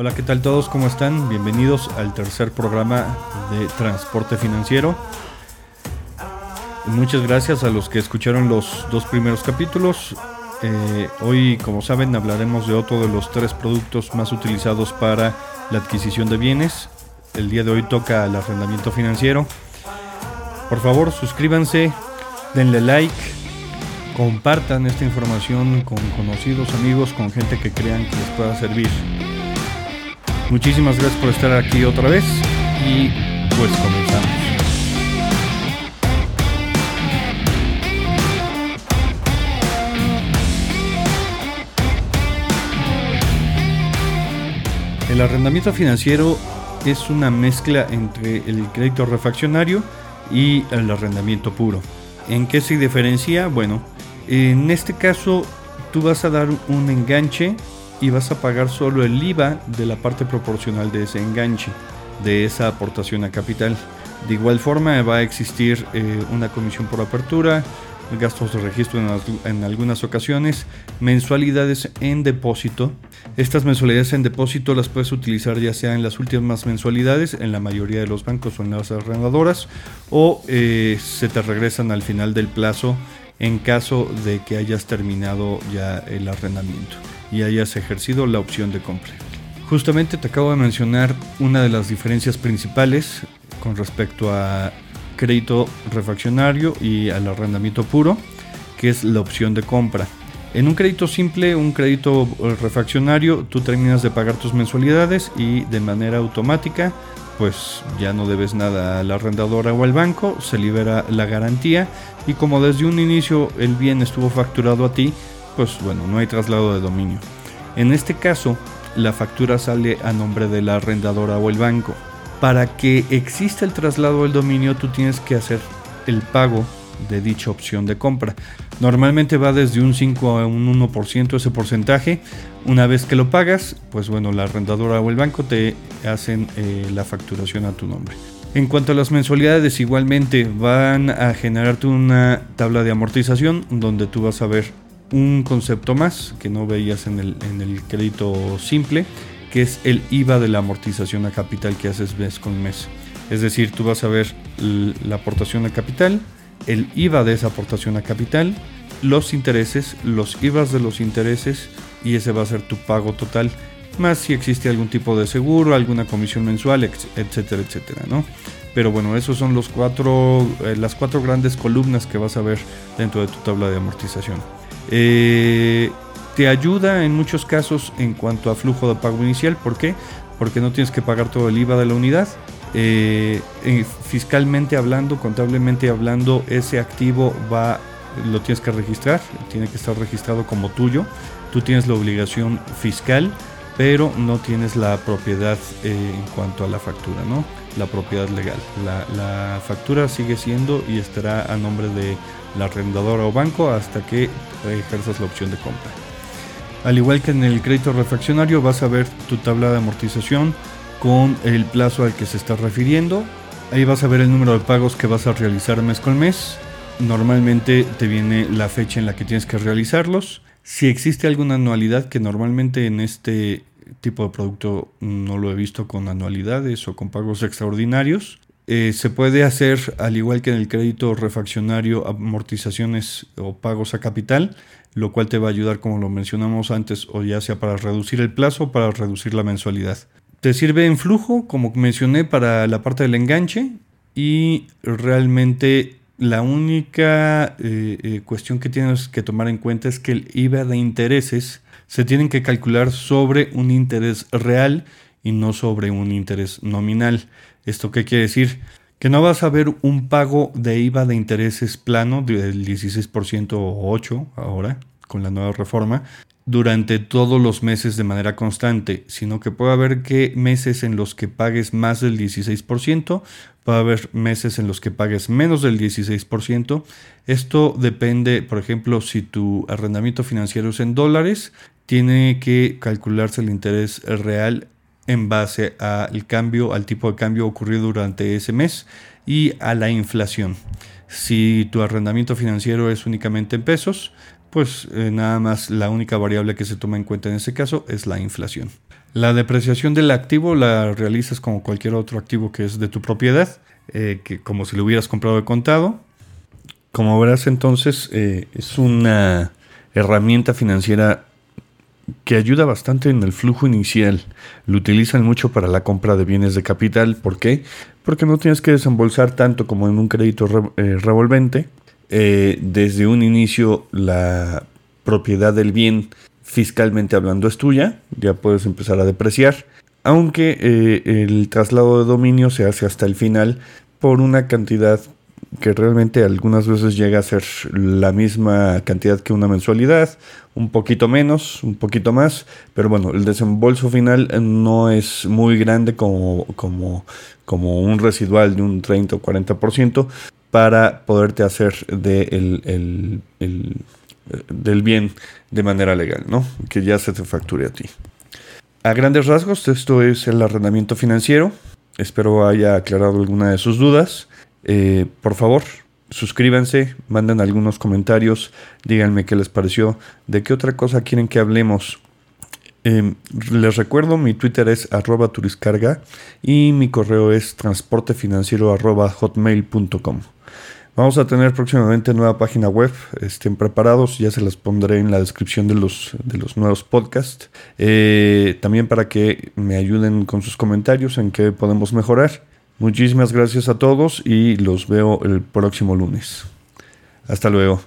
Hola, ¿qué tal todos? ¿Cómo están? Bienvenidos al tercer programa de Transporte Financiero. Muchas gracias a los que escucharon los dos primeros capítulos. Eh, hoy, como saben, hablaremos de otro de los tres productos más utilizados para la adquisición de bienes. El día de hoy toca el arrendamiento financiero. Por favor, suscríbanse, denle like, compartan esta información con conocidos, amigos, con gente que crean que les pueda servir. Muchísimas gracias por estar aquí otra vez y pues comenzamos. El arrendamiento financiero es una mezcla entre el crédito refaccionario y el arrendamiento puro. ¿En qué se diferencia? Bueno, en este caso tú vas a dar un enganche y vas a pagar solo el IVA de la parte proporcional de ese enganche, de esa aportación a capital. De igual forma va a existir eh, una comisión por apertura, gastos de registro en, algunas ocasiones, mensualidades en depósito. Estas mensualidades en depósito las puedes utilizar ya sea en las últimas mensualidades, en la mayoría de los bancos o en las arrendadoras, o eh, se te regresan al final del plazo en caso de que hayas terminado ya el arrendamiento y hayas ejercido la opción de compra. Justamente te acabo de mencionar una de las diferencias principales con respecto a crédito refaccionario y al arrendamiento puro, que es la opción de compra. En un crédito simple, un crédito refaccionario, tú terminas de pagar tus mensualidades y de manera automática, pues ya no debes nada a la arrendadora o al banco, se libera la garantía y como desde un inicio el bien estuvo facturado a ti, pues bueno, no hay traslado de dominio. En este caso, la factura sale a nombre de la arrendadora o el banco. Para que exista el traslado del dominio, tú tienes que hacer el pago de dicha opción de compra. Normalmente va desde un 5 a un 1% ese porcentaje. Una vez que lo pagas, pues bueno, la arrendadora o el banco te hacen eh, la facturación a tu nombre. En cuanto a las mensualidades, igualmente van a generarte una tabla de amortización donde tú vas a ver un concepto más que no veías en el, en el crédito simple, que es el IVA de la amortización a capital que haces mes con mes. Es decir, tú vas a ver la aportación a capital, el IVA de esa aportación a capital, los intereses, los IVAs de los intereses y ese va a ser tu pago total, más si existe algún tipo de seguro, alguna comisión mensual, etcétera, etcétera, ¿no? Pero bueno, esos son los cuatro, eh, las cuatro grandes columnas que vas a ver dentro de tu tabla de amortización. Eh, te ayuda en muchos casos en cuanto a flujo de pago inicial. ¿Por qué? Porque no tienes que pagar todo el IVA de la unidad. Eh, fiscalmente hablando, contablemente hablando, ese activo va, lo tienes que registrar, tiene que estar registrado como tuyo. Tú tienes la obligación fiscal, pero no tienes la propiedad eh, en cuanto a la factura, ¿no? La propiedad legal. La, la factura sigue siendo y estará a nombre de la arrendadora o banco hasta que ejerzas la opción de compra. Al igual que en el crédito refaccionario vas a ver tu tabla de amortización con el plazo al que se está refiriendo. Ahí vas a ver el número de pagos que vas a realizar mes con mes. Normalmente te viene la fecha en la que tienes que realizarlos. Si existe alguna anualidad, que normalmente en este tipo de producto no lo he visto con anualidades o con pagos extraordinarios, eh, se puede hacer, al igual que en el crédito refaccionario, amortizaciones o pagos a capital, lo cual te va a ayudar, como lo mencionamos antes, o ya sea para reducir el plazo o para reducir la mensualidad. Te sirve en flujo, como mencioné, para la parte del enganche y realmente la única eh, eh, cuestión que tienes que tomar en cuenta es que el IVA de intereses se tienen que calcular sobre un interés real y no sobre un interés nominal. ¿Esto qué quiere decir? Que no vas a ver un pago de IVA de intereses plano del 16% o 8 ahora con la nueva reforma durante todos los meses de manera constante, sino que puede haber que meses en los que pagues más del 16%, puede haber meses en los que pagues menos del 16%. Esto depende, por ejemplo, si tu arrendamiento financiero es en dólares, tiene que calcularse el interés real en base al cambio, al tipo de cambio ocurrido durante ese mes y a la inflación. Si tu arrendamiento financiero es únicamente en pesos, pues eh, nada más la única variable que se toma en cuenta en ese caso es la inflación. La depreciación del activo la realizas como cualquier otro activo que es de tu propiedad, eh, que como si lo hubieras comprado de contado. Como verás entonces eh, es una herramienta financiera que ayuda bastante en el flujo inicial. Lo utilizan mucho para la compra de bienes de capital. ¿Por qué? Porque no tienes que desembolsar tanto como en un crédito revolvente. Desde un inicio la propiedad del bien fiscalmente hablando es tuya, ya puedes empezar a depreciar, aunque eh, el traslado de dominio se hace hasta el final por una cantidad que realmente algunas veces llega a ser la misma cantidad que una mensualidad, un poquito menos, un poquito más, pero bueno, el desembolso final no es muy grande como, como, como un residual de un 30 o 40% para poderte hacer de el del bien de manera legal, ¿no? Que ya se te facture a ti. A grandes rasgos, esto es el arrendamiento financiero. Espero haya aclarado alguna de sus dudas. Eh, por favor, suscríbanse, manden algunos comentarios, díganme qué les pareció, de qué otra cosa quieren que hablemos. Em, les recuerdo, mi Twitter es arroba turiscarga y mi correo es transportefinanciero arroba. Vamos a tener próximamente nueva página web. Estén preparados, ya se las pondré en la descripción de los, de los nuevos podcasts. Eh, también para que me ayuden con sus comentarios en qué podemos mejorar. Muchísimas gracias a todos y los veo el próximo lunes. Hasta luego.